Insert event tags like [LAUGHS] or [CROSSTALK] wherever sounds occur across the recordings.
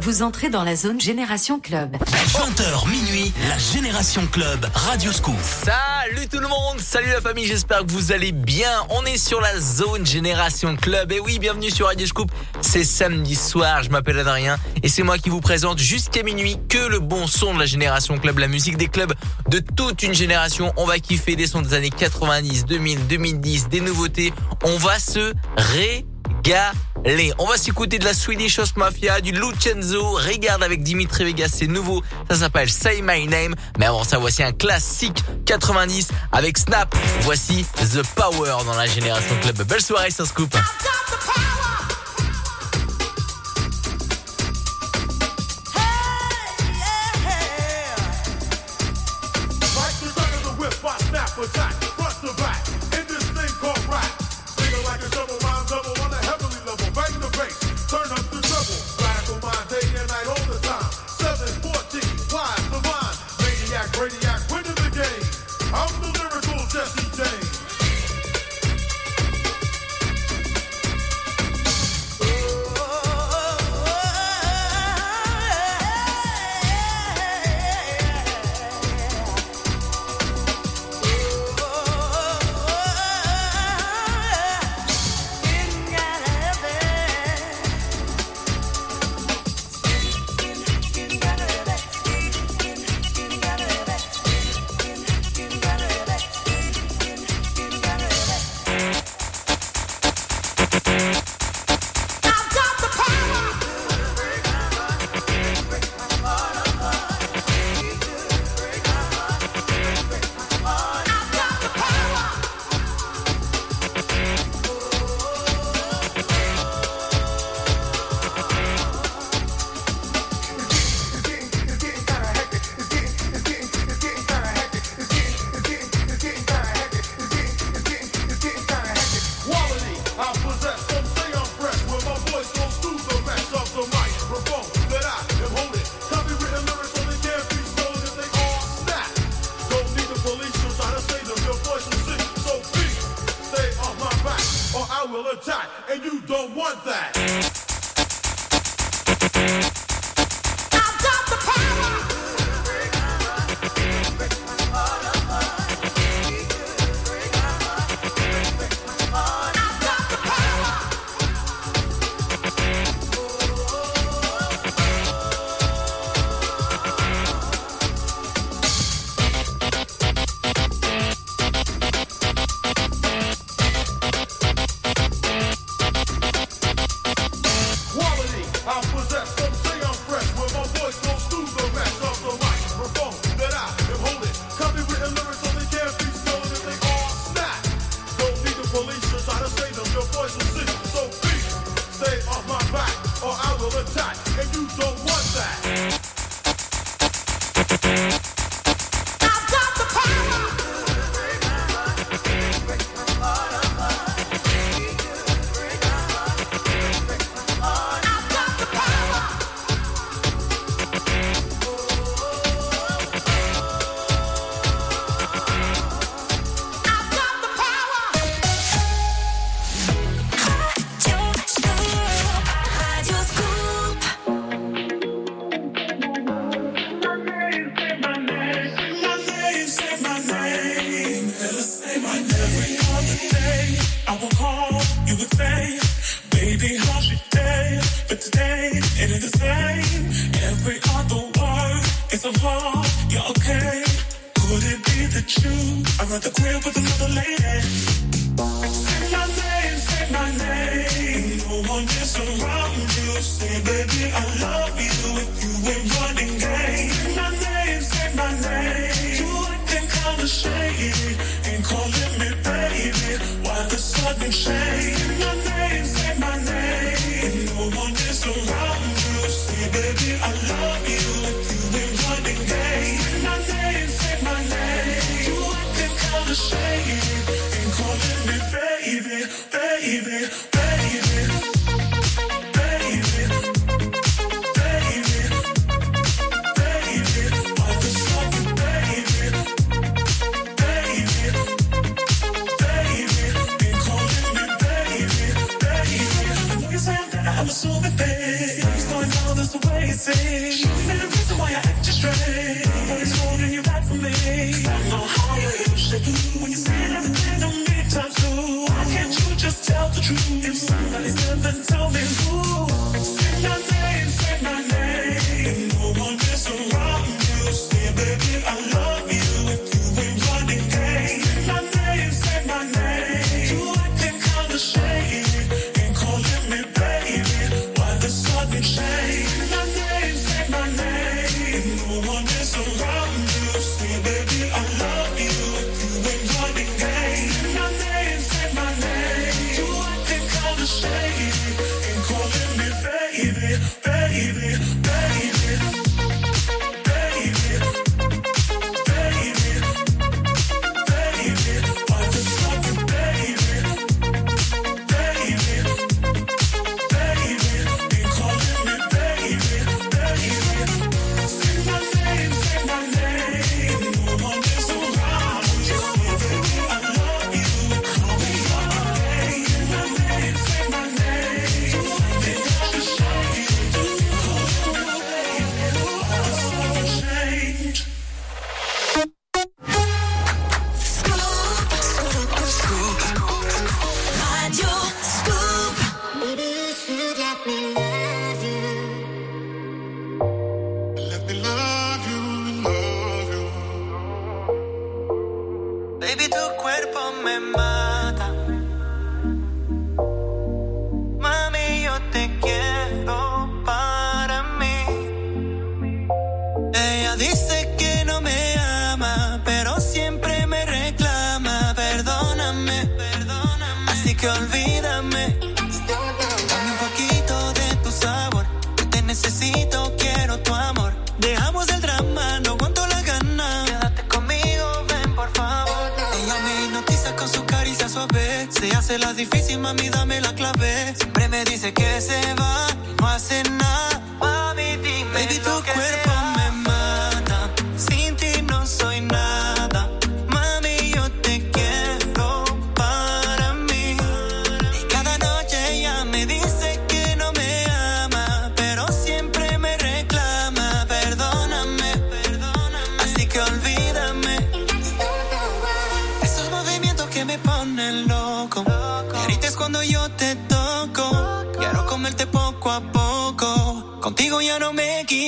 Vous entrez dans la zone Génération Club. 20h minuit, la Génération Club, Radio Scoop. Salut tout le monde, salut la famille, j'espère que vous allez bien. On est sur la zone Génération Club. Et oui, bienvenue sur Radio Scoop. C'est samedi soir, je m'appelle Adrien et c'est moi qui vous présente jusqu'à minuit que le bon son de la Génération Club, la musique des clubs de toute une génération. On va kiffer des sons des années 90, 2000, 2010, des nouveautés. On va se ré Galé. On va s'écouter de la Swedish House Mafia, du Lucenzo. Regarde avec Dimitri Vegas, c'est nouveau. Ça s'appelle Say My Name. Mais avant ça, voici un classique 90 avec Snap. Voici The Power dans la Génération Club. Belle soirée sur Scoop.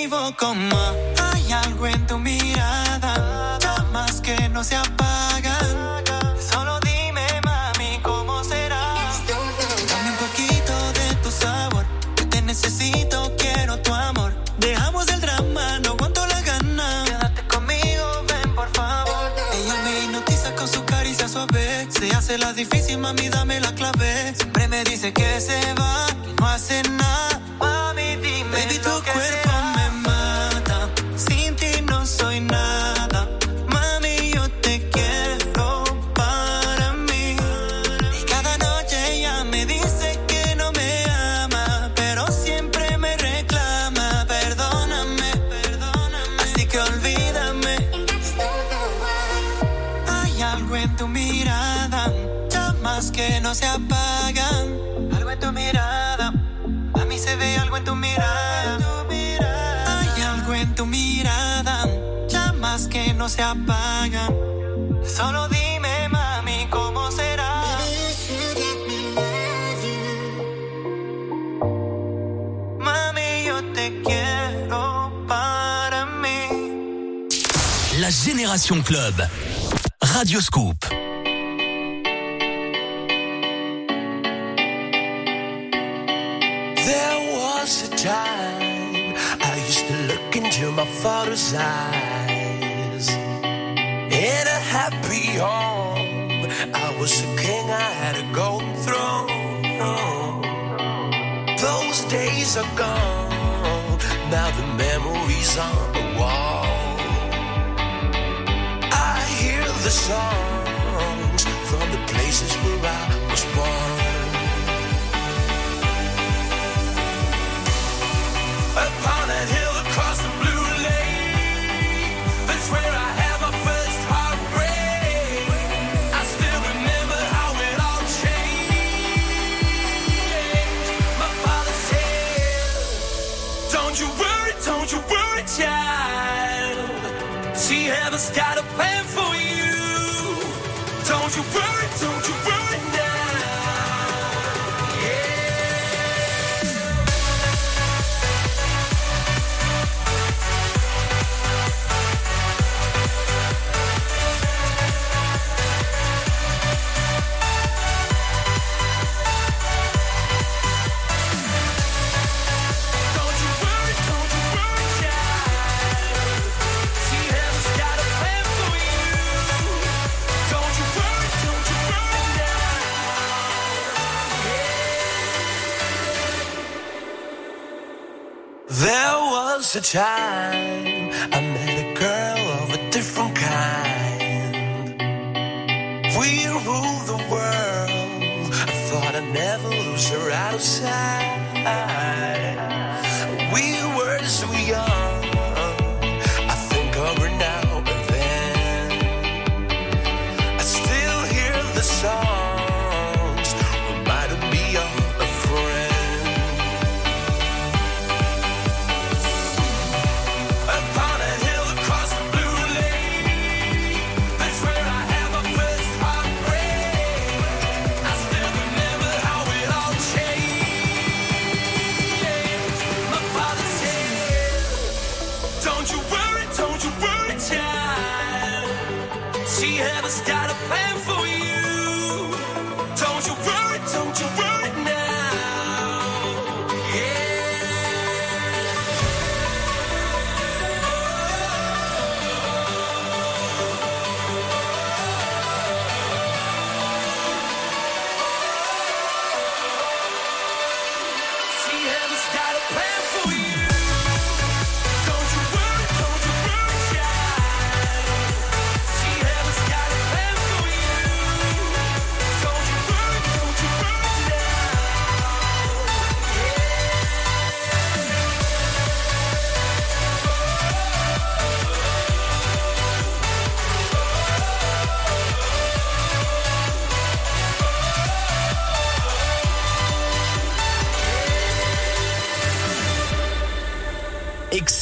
equivoco más. Hay algo en tu mirada, llamas que no se apagan. Solo dime, mami, cómo será. Dame un poquito de tu sabor, que te necesito, quiero tu amor. Dejamos el drama, no aguanto la gana. Quédate conmigo, ven por favor. Ella me hipnotiza con su caricia suave. Se hace la difícil, mami, dame la clave. Siempre me dice que se va se apagan. Solo dime, mami, cómo será? Mami, yo te quiero para mí. La Génération Club. Radio Scoop. There was a time I used to look into my father's eyes song. Time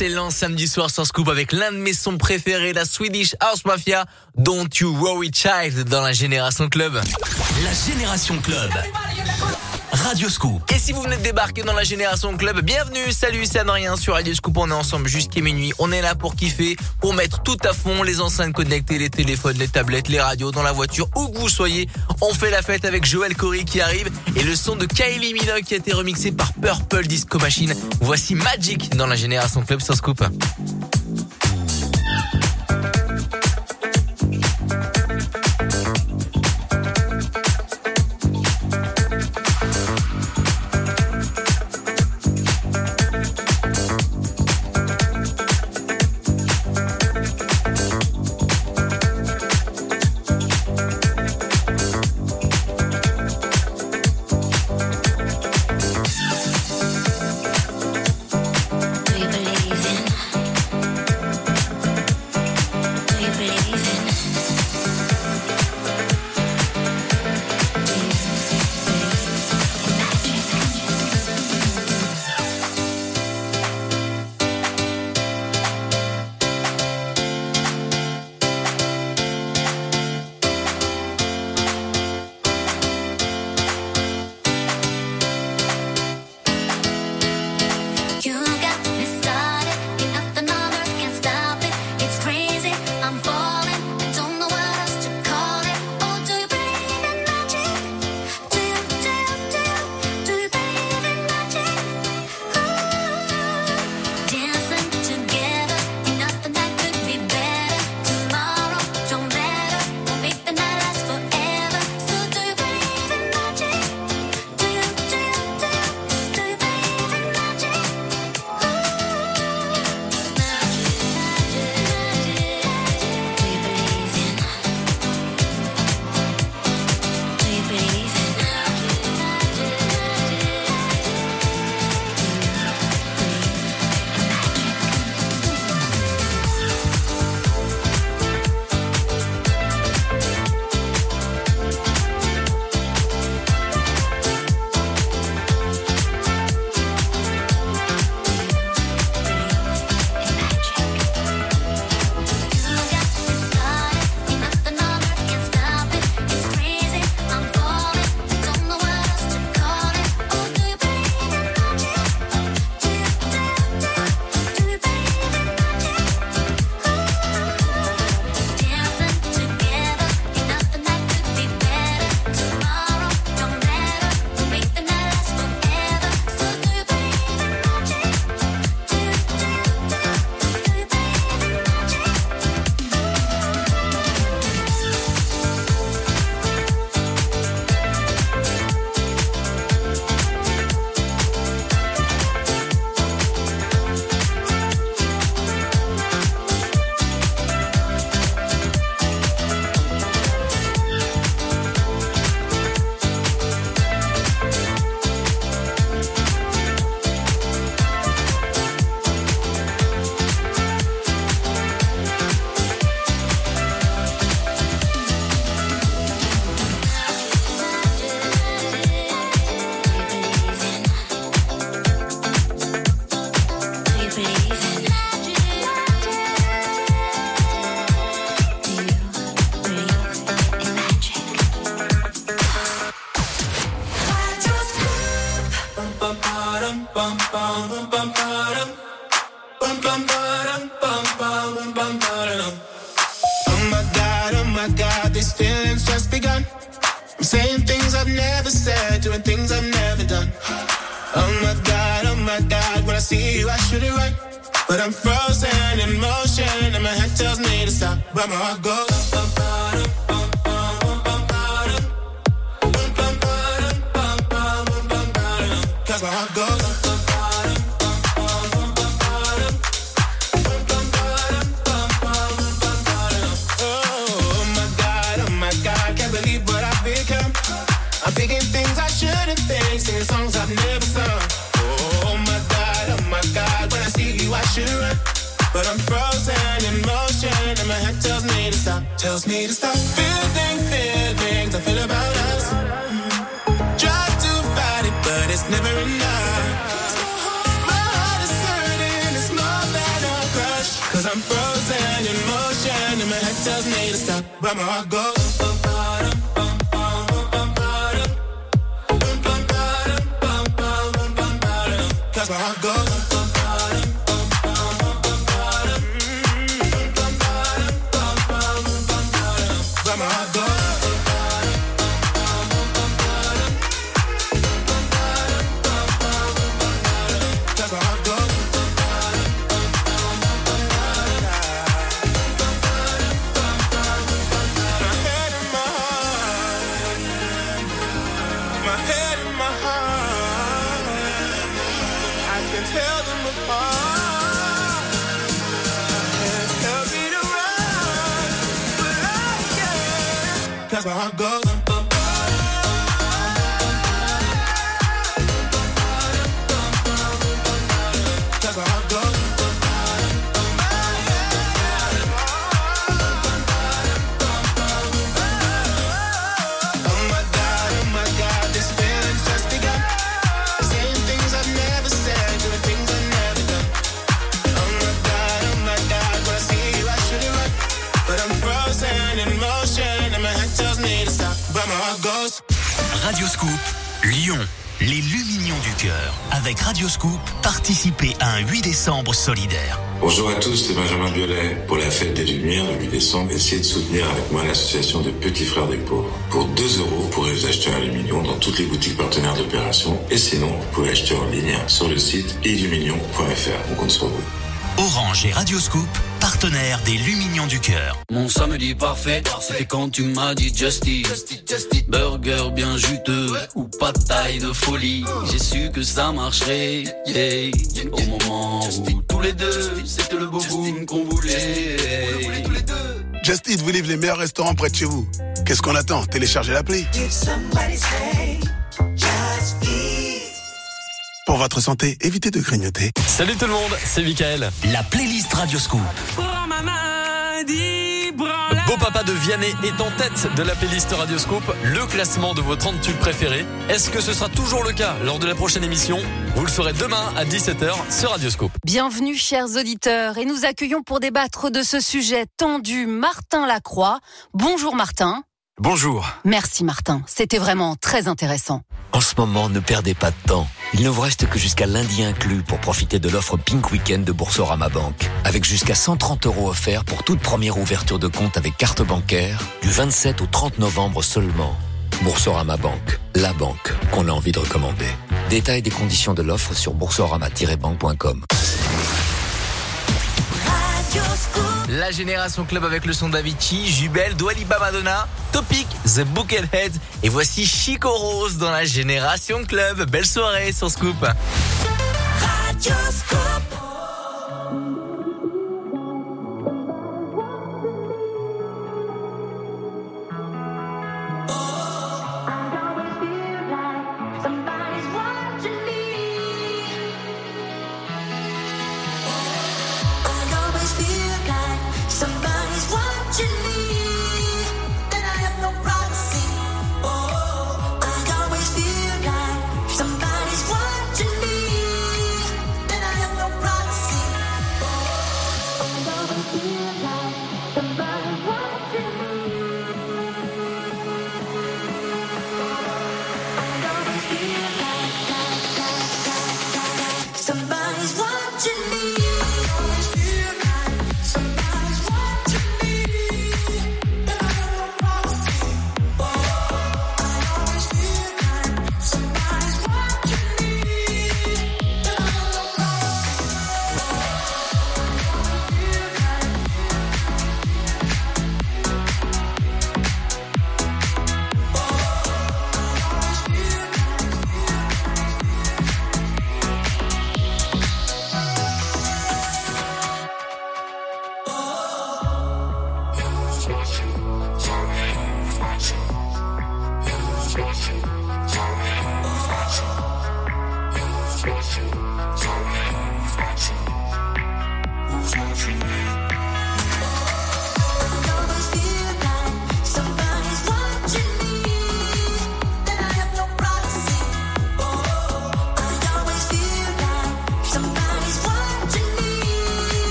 Excellent samedi soir sur Scoop avec l'un de mes sons préférés, la Swedish House Mafia, Don't You Worry Child dans la Génération Club. La Génération Club. Radio Scoop. Et si vous venez de débarquer dans la Génération Club, bienvenue, salut, c'est Adrien sur Radio Scoop, on est ensemble jusqu'à minuit, on est là pour kiffer, pour mettre tout à fond les enceintes connectées, les téléphones, les tablettes, les radios, dans la voiture, où que vous soyez, on fait la fête avec Joël Corey qui arrive et le son de Kylie Minogue qui a été remixé par Purple Disco Machine. Voici Magic dans la Génération Club sur Scoop. Radioscoop, Lyon, les Lumignons du cœur. Avec Radioscoop, participez à un 8 décembre solidaire. Bonjour à tous, c'est Benjamin Biolay. Pour la fête des Lumières, le 8 décembre, essayez de soutenir avec moi l'association des Petits Frères des Pauvres. Pour 2 euros, vous pourrez vous acheter un aluminium dans toutes les boutiques partenaires d'opération. Et sinon, vous pouvez acheter en ligne sur le site illuminion.fr. On compte sur vous. Orange et Radioscoop, partenaires des Lumignons du cœur. Mon samedi parfait, c'était quand tu m'as dit Just Eat. Burger bien juteux ou pas de taille de folie. J'ai su que ça marcherait. yeah. Au moment où tous les deux, c'était le beau boom qu'on voulait. Just Eat vous livre les meilleurs restaurants près de chez vous. Qu'est-ce qu'on attend? Téléchargez l'appli. Pour votre santé, évitez de grignoter. Salut tout le monde, c'est Michael. La playlist Radioscoop. Beau Papa de Vianney est en tête de la playlist Radioscoop, le classement de vos 30 tubes préférés. Est-ce que ce sera toujours le cas lors de la prochaine émission? Vous le saurez demain à 17h sur Radioscoop. Bienvenue chers auditeurs et nous accueillons pour débattre de ce sujet tendu Martin Lacroix. Bonjour Martin. Bonjour. Merci Martin, c'était vraiment très intéressant. En ce moment, ne perdez pas de temps. Il ne vous reste que jusqu'à lundi inclus pour profiter de l'offre Pink Weekend de Boursorama Bank. Avec jusqu'à 130 euros offerts pour toute première ouverture de compte avec carte bancaire, du 27 au 30 novembre seulement. Boursorama Bank, la banque qu'on a envie de recommander. Détails des conditions de l'offre sur boursorama-bank.com. La Génération Club avec le son d'Avicii, Jubel, Dwaliba Madonna, Topic, The Buckethead. Et voici Chico Rose dans la Génération Club. Belle soirée sur Scoop. Somebody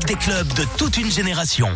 Des clubs de toute une génération.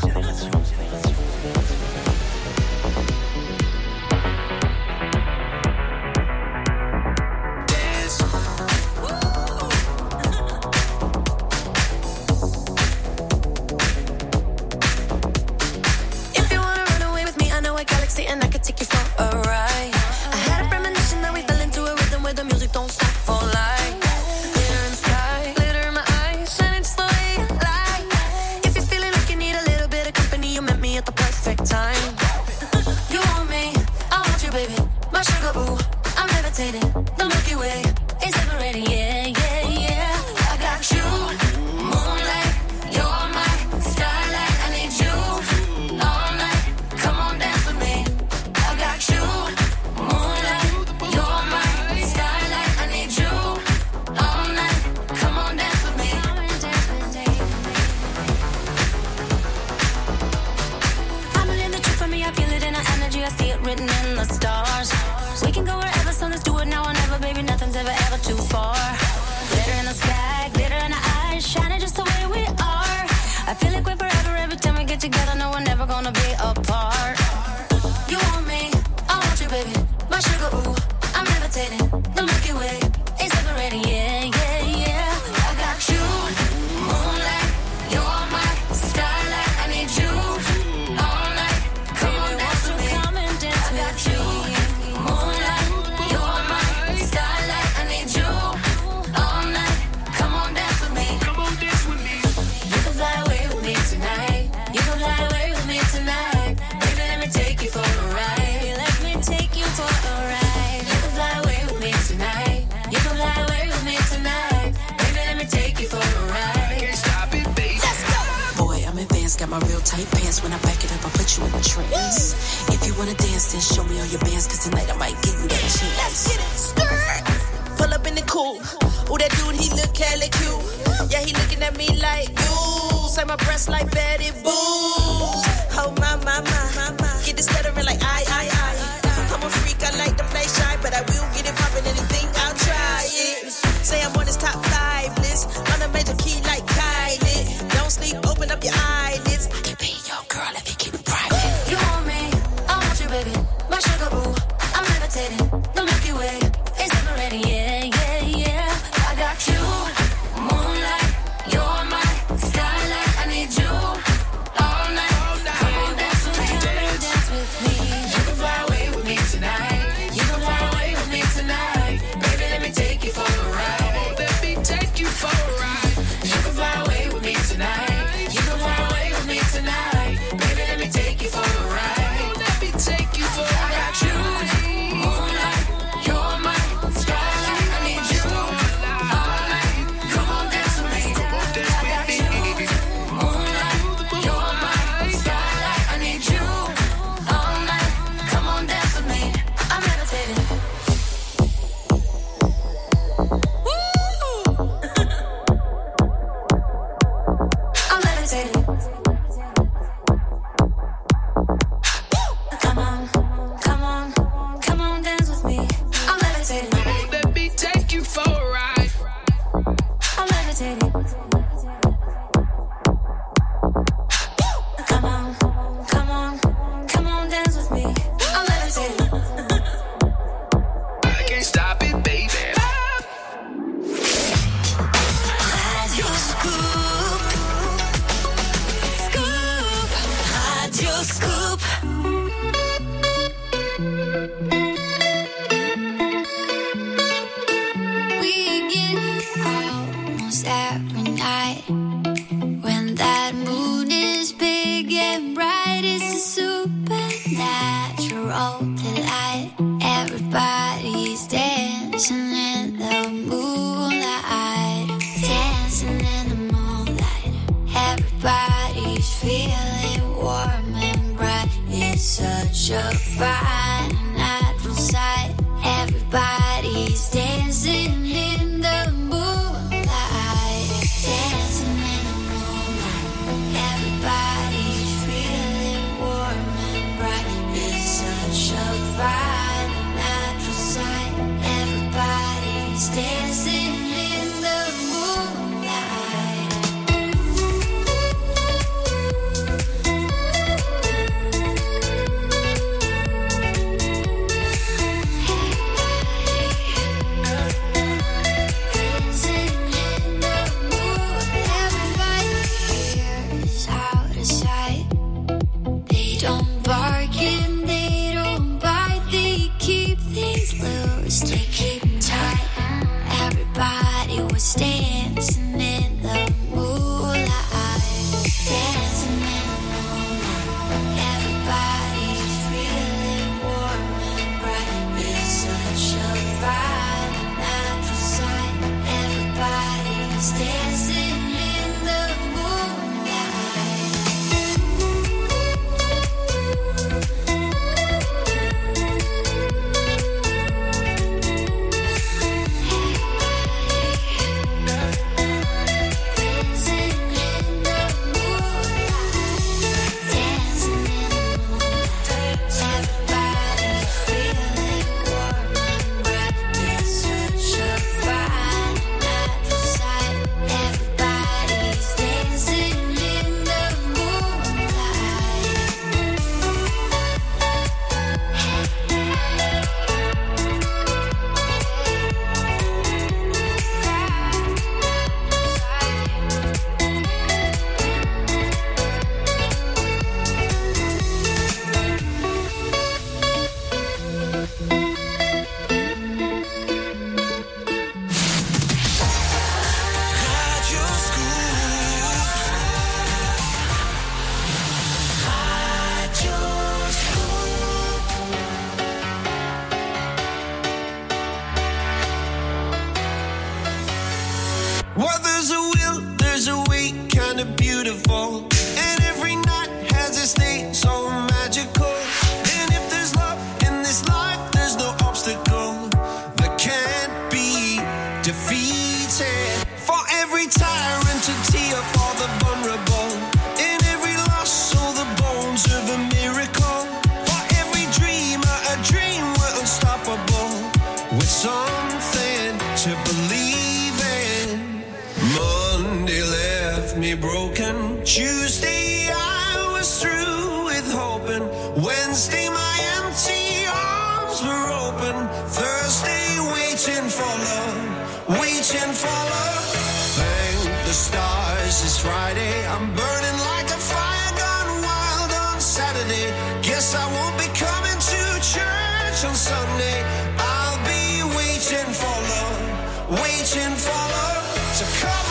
Sunday. I'll be waiting for love, waiting for love to come.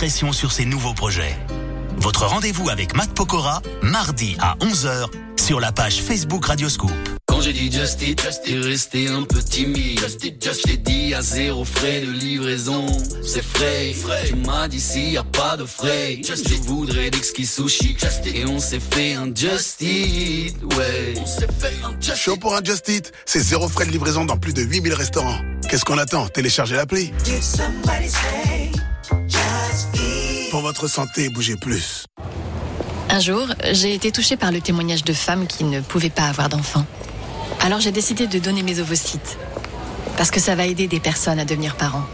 Indiscrétions sur ses nouveaux projets. Votre rendez-vous avec Matt Pokora, mardi à 11h sur la page Facebook Radioscoop. Quand j'ai dit just it, t'es resté un peu timide. Just it, just t'ai dit à zéro frais de livraison. C'est frais. Tu m'as dit s'il y a pas de frais. Je voudrais d'exquis sushi. Et on s'est fait un just it. Ouais. On s'est fait un just Chaud pour un Just Eat, c'est zéro frais de livraison dans plus de 8000 restaurants. Qu'est-ce qu'on attend? Téléchargez l'appli. Votre santé, bougez plus. Un jour, j'ai été touchée par le témoignage de femmes qui ne pouvaient pas avoir d'enfants. Alors j'ai décidé de donner mes ovocytes. Parce que ça va aider des personnes à devenir parents.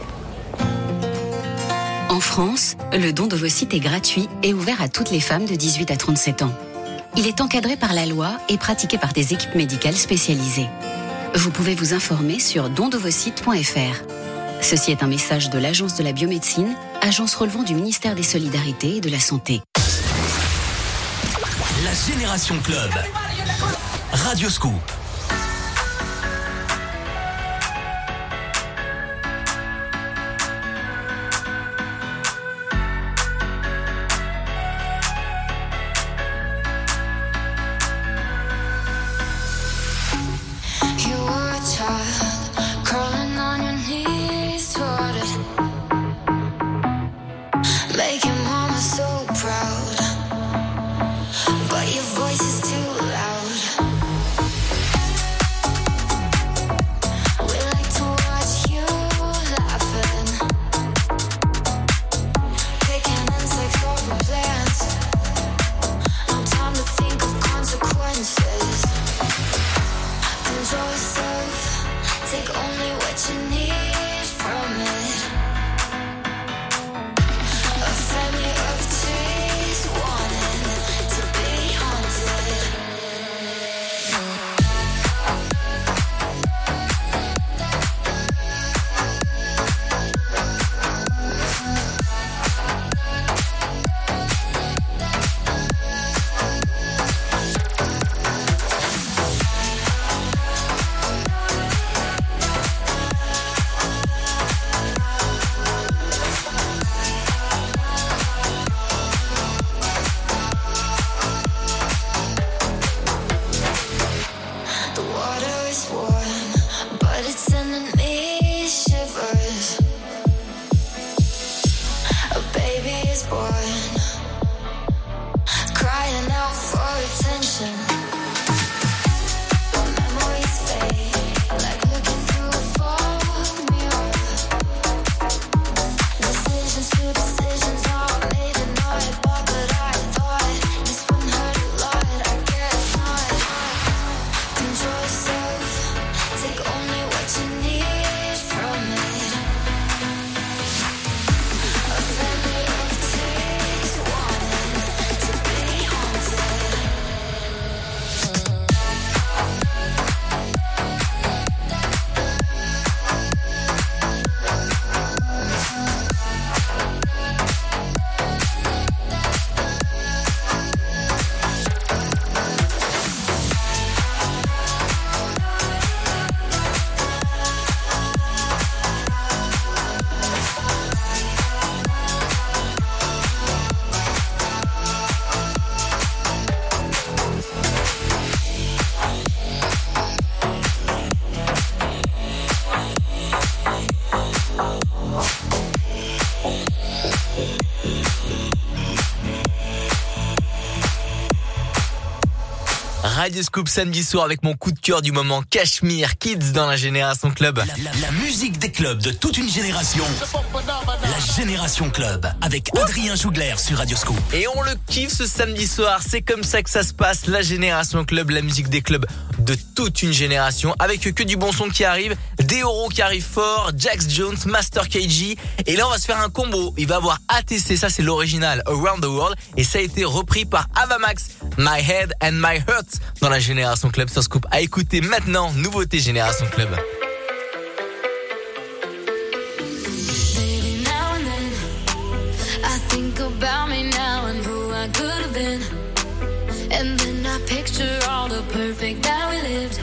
En France, le don d'ovocytes est gratuit et ouvert à toutes les femmes de 18 à 37 ans. Il est encadré par la loi et pratiqué par des équipes médicales spécialisées. Vous pouvez vous informer sur dondovocytes.fr. Ceci est un message de l'Agence de la biomédecine, agence relevant du ministère des Solidarités et de la Santé. La Génération Club. Radioscoop. You Radio Scoop samedi soir avec mon coup de cœur du moment Cashmere Kids dans la Génération Club. La, musique des clubs de toute une génération. La Génération Club avec Adrien Jougler sur Radio Scoop. Et on le kiffe ce samedi soir, c'est comme ça que ça se passe. La Génération Club, la musique des clubs de toute une génération avec que du bon son qui arrive, des oraux qui arrivent fort, Jax Jones, Master KG et là, on va se faire un combo. Il va avoir ATC, ça c'est l'original, Around the World. Et ça a été repris par Avamax, My Head and My Heart, dans la Génération Club sur Scoop. À écouter maintenant, nouveauté Génération Club. And then I picture all the perfect that we lived.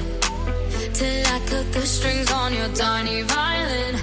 Till I cut the strings on your tiny violin.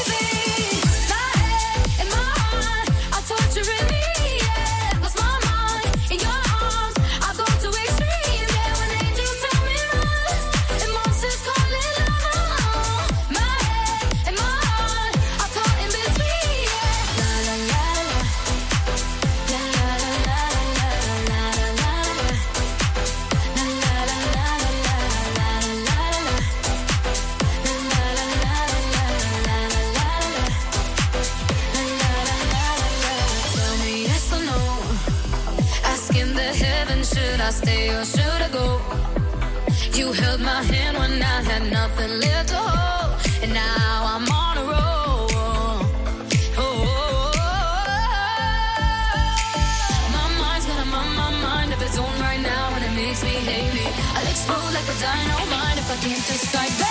stuck inside.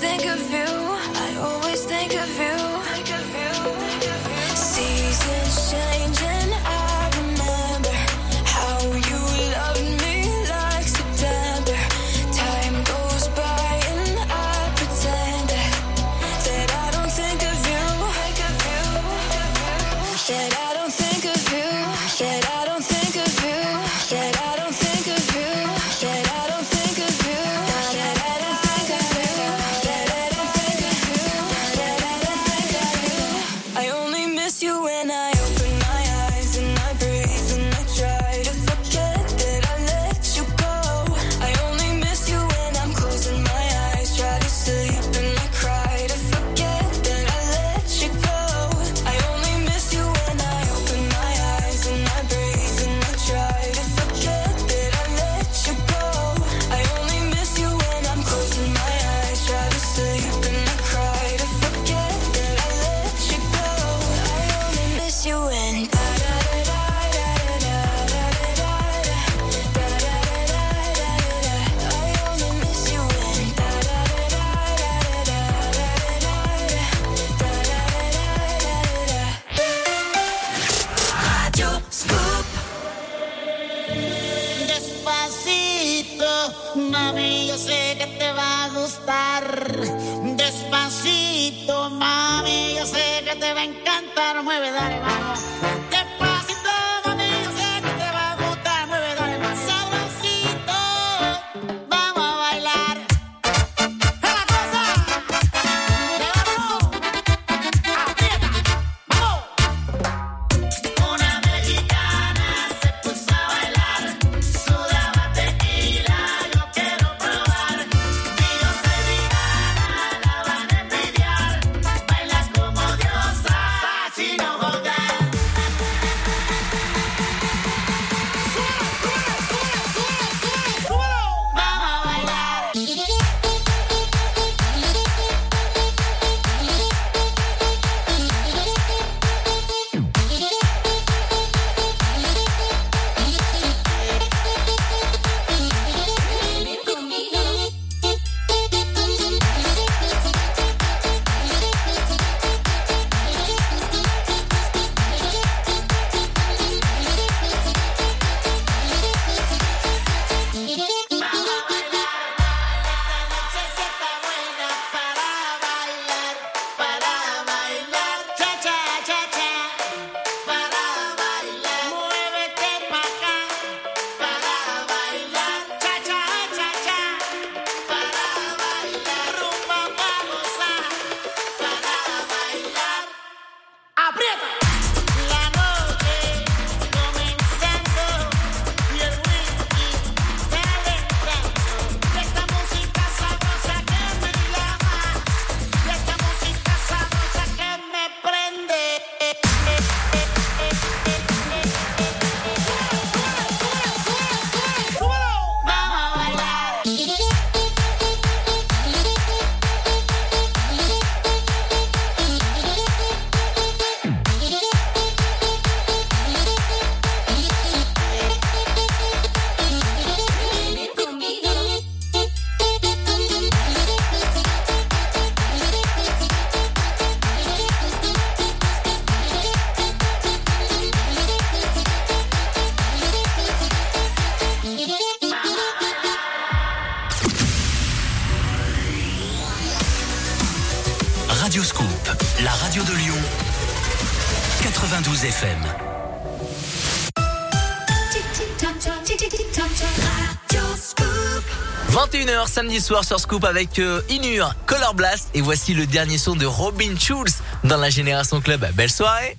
think of you. I always think of you. Seasons changing. I samedi soir sur Scoop avec euh, Inur, Color Blast et voici le dernier son de Robin Schulz dans la Génération Club. Belle soirée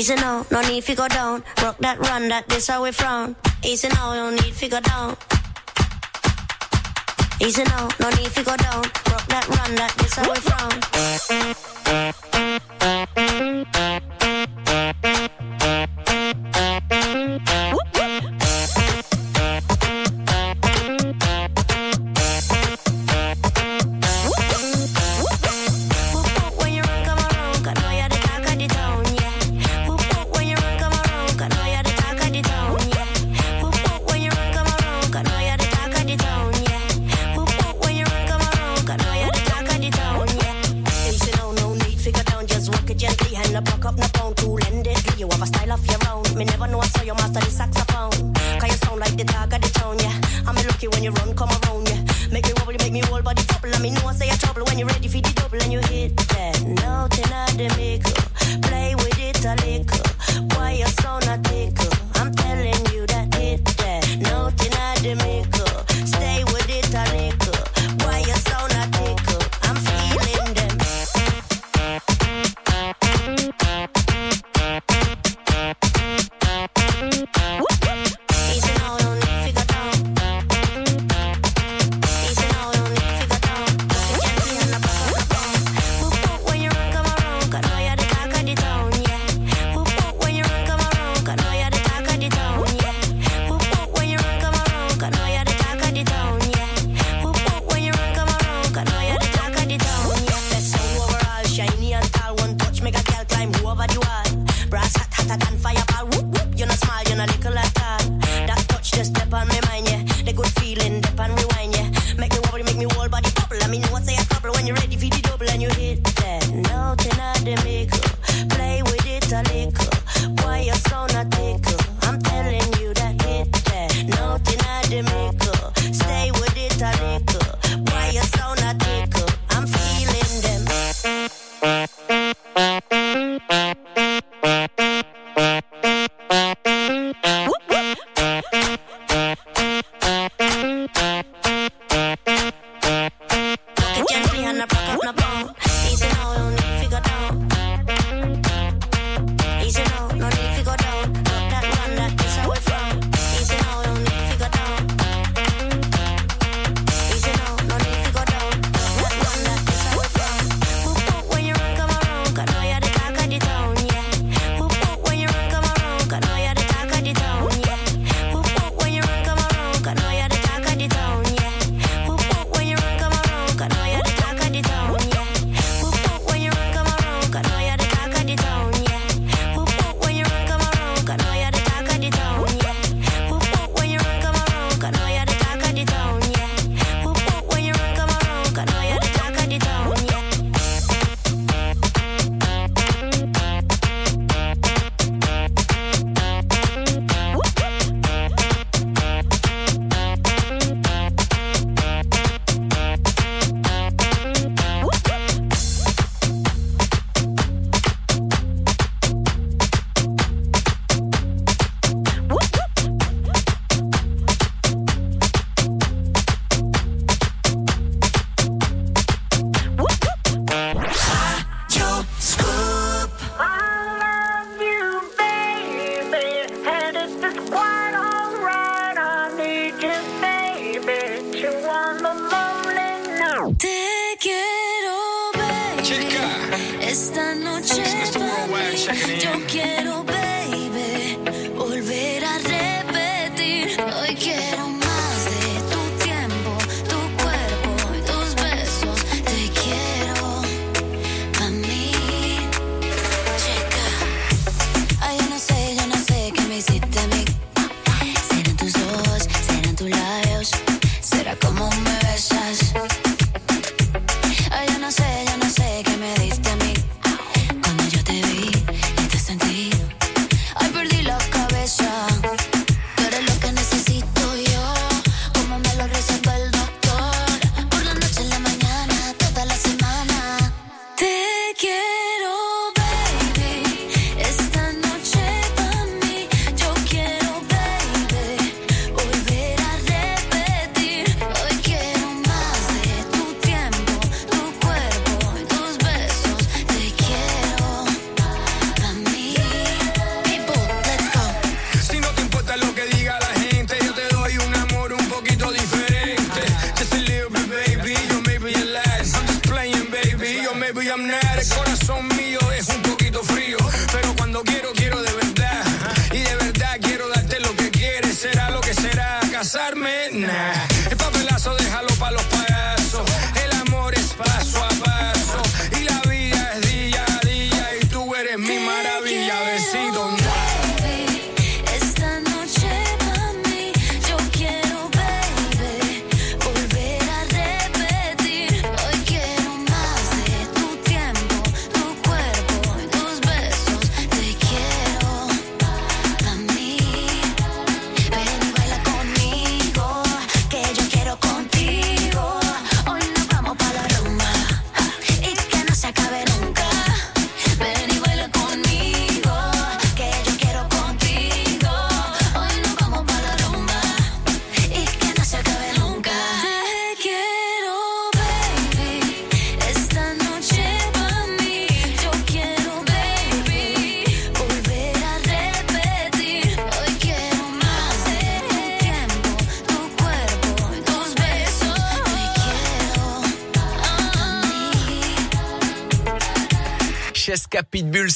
Easy now, no need to go down. Rock that run, that this how we frown. Easy now, no need to go down. Easy now, no need to go down. Rock that run, that this how we frown.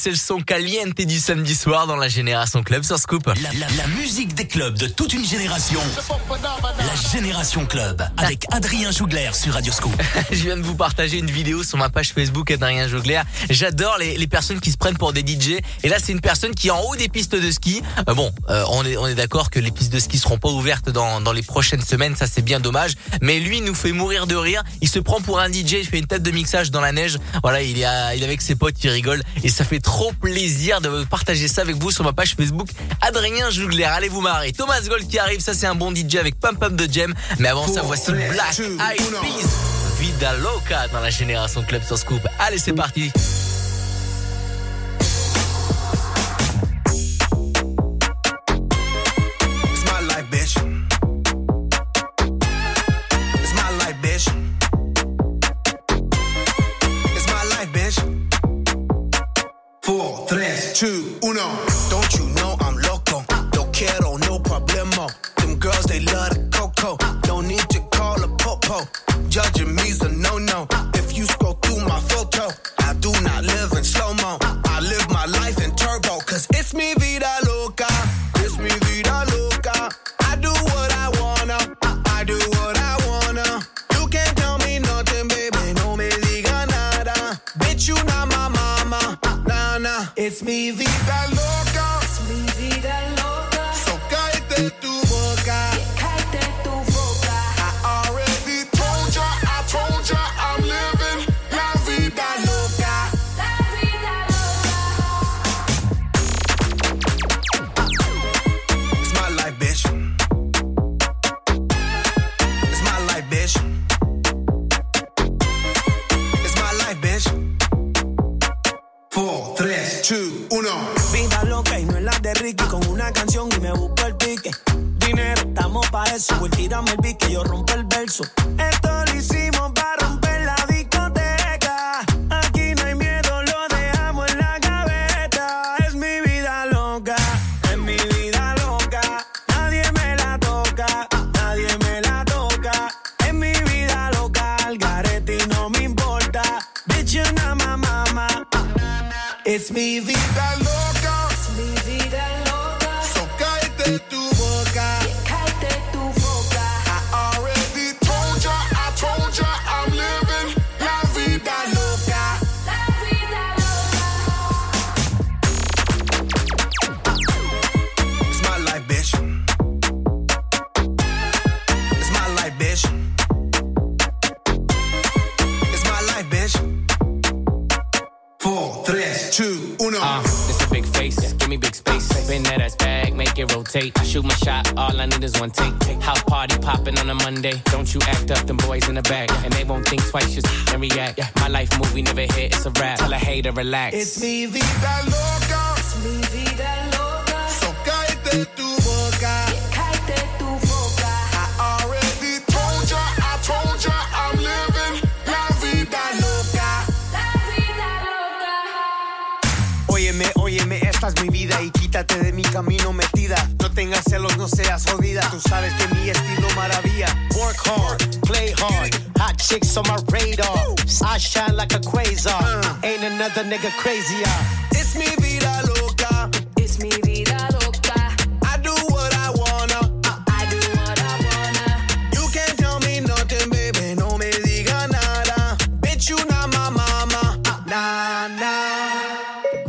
C'est le son caliente du samedi soir dans la Génération Club sur Scoop. La, la- la musique des clubs de toute une génération. La Génération Club avec Adrien Jougler sur Radio Scoop. [LAUGHS] Je viens de vous partager une vidéo sur ma page Facebook Adrien Jougler. J'adore les, personnes qui se prennent pour des DJ. Et là, c'est une personne qui est en haut des pistes de ski. Euh, bon, euh, on est, d'accord que les pistes de ski seront pas ouvertes dans, les prochaines semaines. Ça, c'est bien dommage. Mais lui, nous fait mourir de rire. Il se prend pour un DJ. Il fait une tête de mixage dans la neige. Voilà, il est, il est avec ses potes. Il rigole. Et ça fait trop plaisir de partager ça avec vous sur ma page Facebook Adrien Jougler. Allez vous marrer. Thomas Gold qui arrive. Ça, c'est un bon DJ avec Pump Pump de Jam. Mais avant ça, voici Black Eyed Peas. Vida Loca dans la génération Club sur Scoop. Allez, c'est parti. Nada. Bitch, you not my mama. Nah, nah. It's me vida loca. It's me vida loca. So cállate tu Don't you act up, them boys in the back. And they won't think twice, just and react. My life movie never hit, it's a rap. Tell a hater, relax. It's mi vida loca. Es mi vida loca. So cállate tu boca. Cállate tu boca. I already told ya. I told ya. I'm living la vida loca. La vida loca. Óyeme, óyeme, esta es mi vida y quítate de mi camino metida. Tengas celos, no seas jodida. Tú sabes que mi estilo maravilla. Work hard, play hard, hot chicks on my radar. I shine like a quasar. Uh. Ain't another nigga crazier. It's mi vida loca.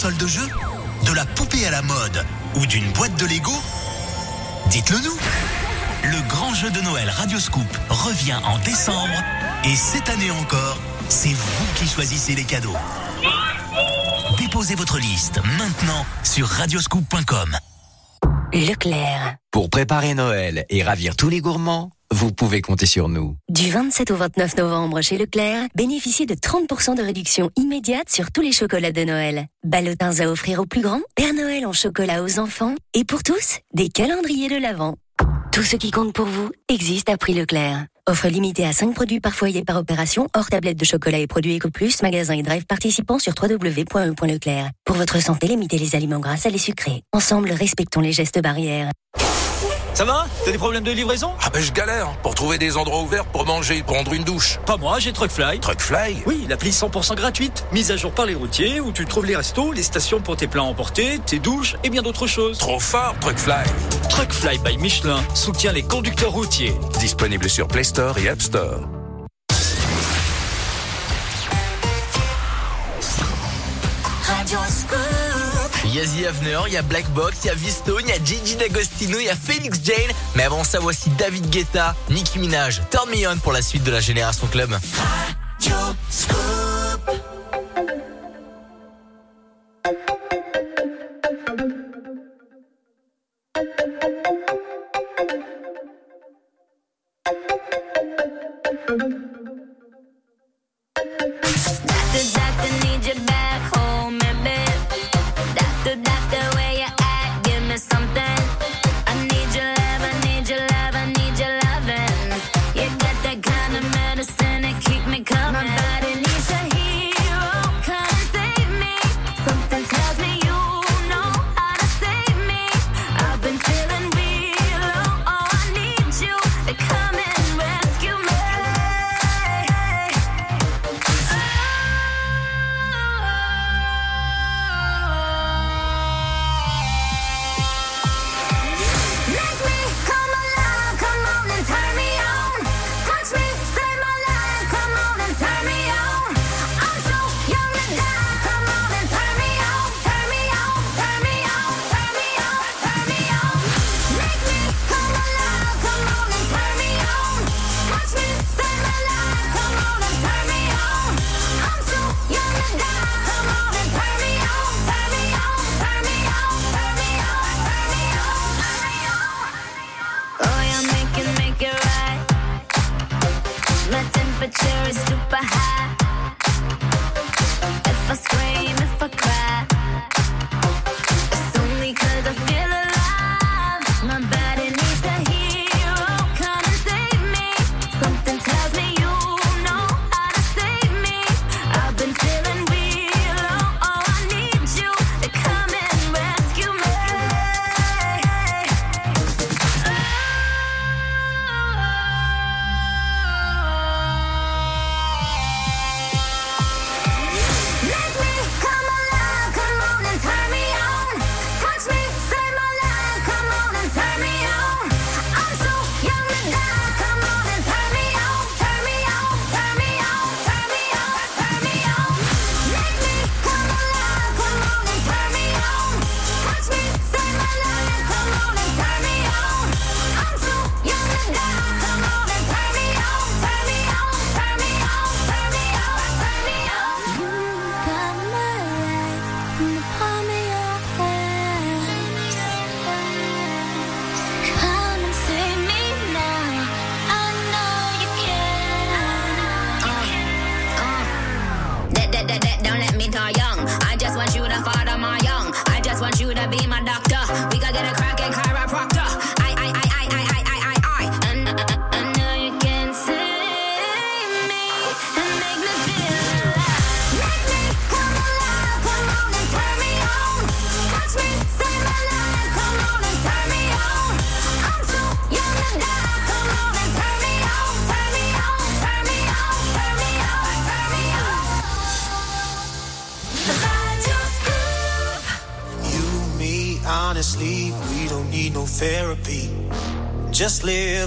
Console de jeu De la poupée à la mode Ou d'une boîte de Lego Dites-le nous Le grand jeu de Noël Radioscoop revient en décembre et cette année encore, c'est vous qui choisissez les cadeaux. Déposez votre liste maintenant sur radioscoop.com. Leclerc. Pour préparer Noël et ravir tous les gourmands, vous pouvez compter sur nous. Du 27 au 29 novembre chez Leclerc, bénéficiez de 30% de réduction immédiate sur tous les chocolats de Noël. Ballotins à offrir aux plus grands, Père Noël en chocolat aux enfants, et pour tous, des calendriers de l'Avent. Tout ce qui compte pour vous existe à prix Leclerc. Offre limitée à 5 produits par foyer par opération, hors tablette de chocolat et produits EcoPlus, magasin et drive participants sur www.e.leclerc. Pour votre santé, limitez les aliments gras à les sucrés. Ensemble, respectons les gestes barrières. Ça va T'as des problèmes de livraison Ah ben je galère pour trouver des endroits ouverts pour manger et prendre une douche. Pas moi, j'ai Truckfly. Truckfly? Oui, l'appli 100% gratuite, mise à jour par les routiers, où tu trouves les restos, les stations pour tes plats emportés, tes douches et bien d'autres choses. Trop fort, Truckfly Truckfly by Michelin soutient les conducteurs routiers. Disponible sur Play Store et App Store. Il y a il y a Black Box, il y a Vistone, il y a Gigi D'Agostino, il y a Felix Jane. Mais avant ça, voici David Guetta, Nicki Minaj, Turn Me On pour la suite de la Génération Club.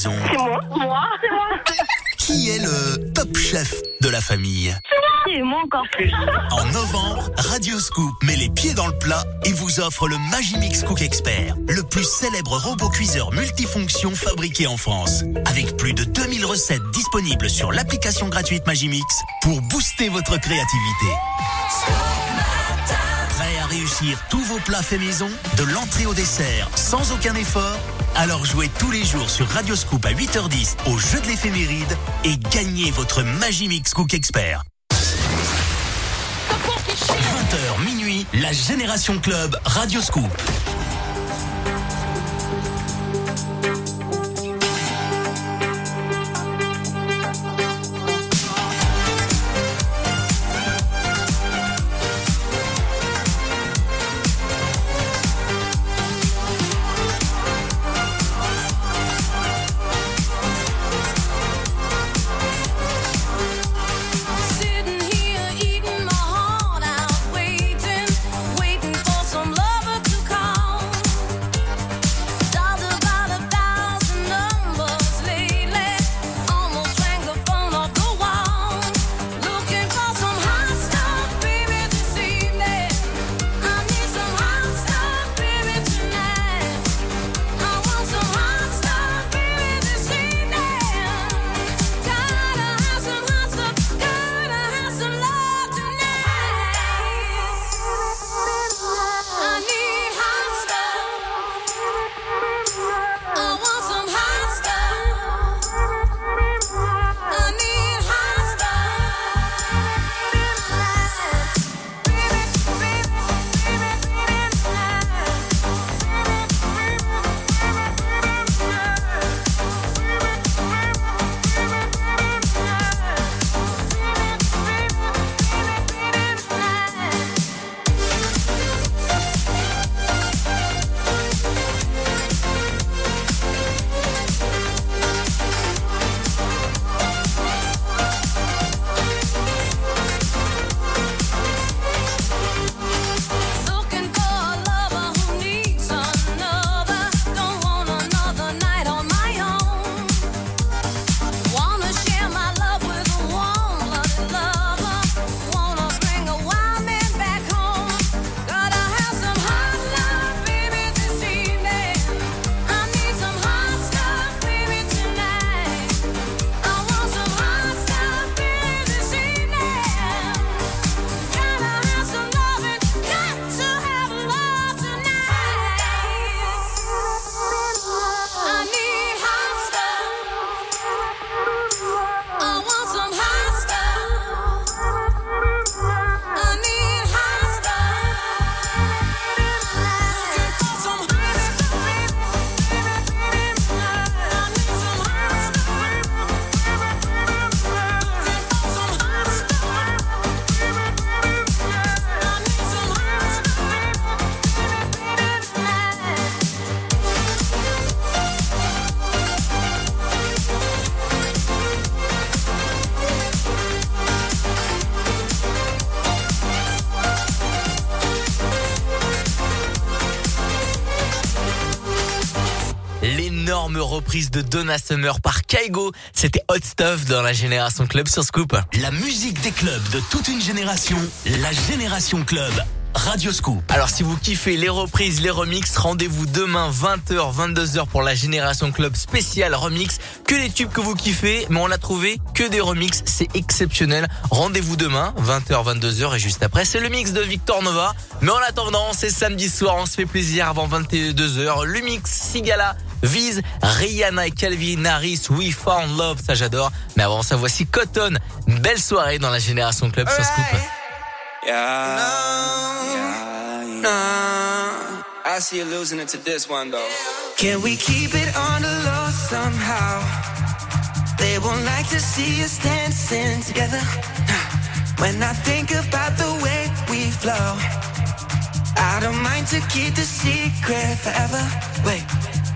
C'est moi, moi, c'est moi. Qui est le top chef de la famille C'est moi encore plus. En novembre, Radio Scoop met les pieds dans le plat et vous offre le Magimix Cook Expert, le plus célèbre robot cuiseur multifonction fabriqué en France. Avec plus de 2000 recettes disponibles sur l'application gratuite Magimix pour booster votre créativité. Prêt à réussir tous vos plats faits maison, de l'entrée au dessert, sans aucun effort alors jouez tous les jours sur Radio Scoop à 8h10 au jeu de l'éphéméride et gagnez votre Magimix Cook Expert. 20h minuit, la Génération Club Radio Scoop. Reprise de Donna Summer par Kaigo. C'était Hot Stuff dans la Génération Club sur Scoop. La musique des clubs de toute une génération, la Génération Club, Radio Scoop. Alors si vous kiffez les reprises, les remixes, rendez-vous demain 20h, 22h pour la Génération Club spéciale remix. Que les tubes que vous kiffez, mais on a trouvé que des remixes, c'est exceptionnel. Rendez-vous demain 20h, 22h et juste après c'est le mix de Victor Nova. Mais en attendant, c'est samedi soir, on se fait plaisir avant 22h. Le mix Sigala vise Rihanna et Calvin Harris, We Found Love, ça j'adore. Mais avant ça, voici Cotton. Une belle soirée dans la Génération Club sur Scoop. Yeah. Nah. I see you losing it to this one though. Can we keep it on the low somehow? They won't like to see us dancing together. [SIGHS] When I think about the way we flow, I don't mind to keep the secret forever. Wait,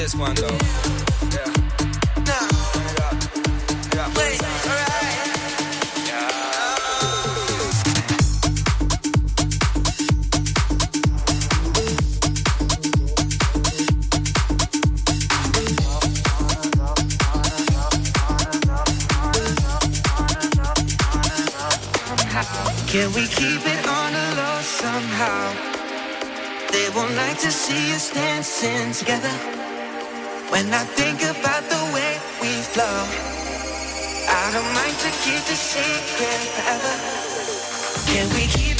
This one though. Yeah. Can we keep it on the low somehow? They won't like to see us dancing together. When I think about the way we flow, I don't mind to keep the secret forever. Can we keep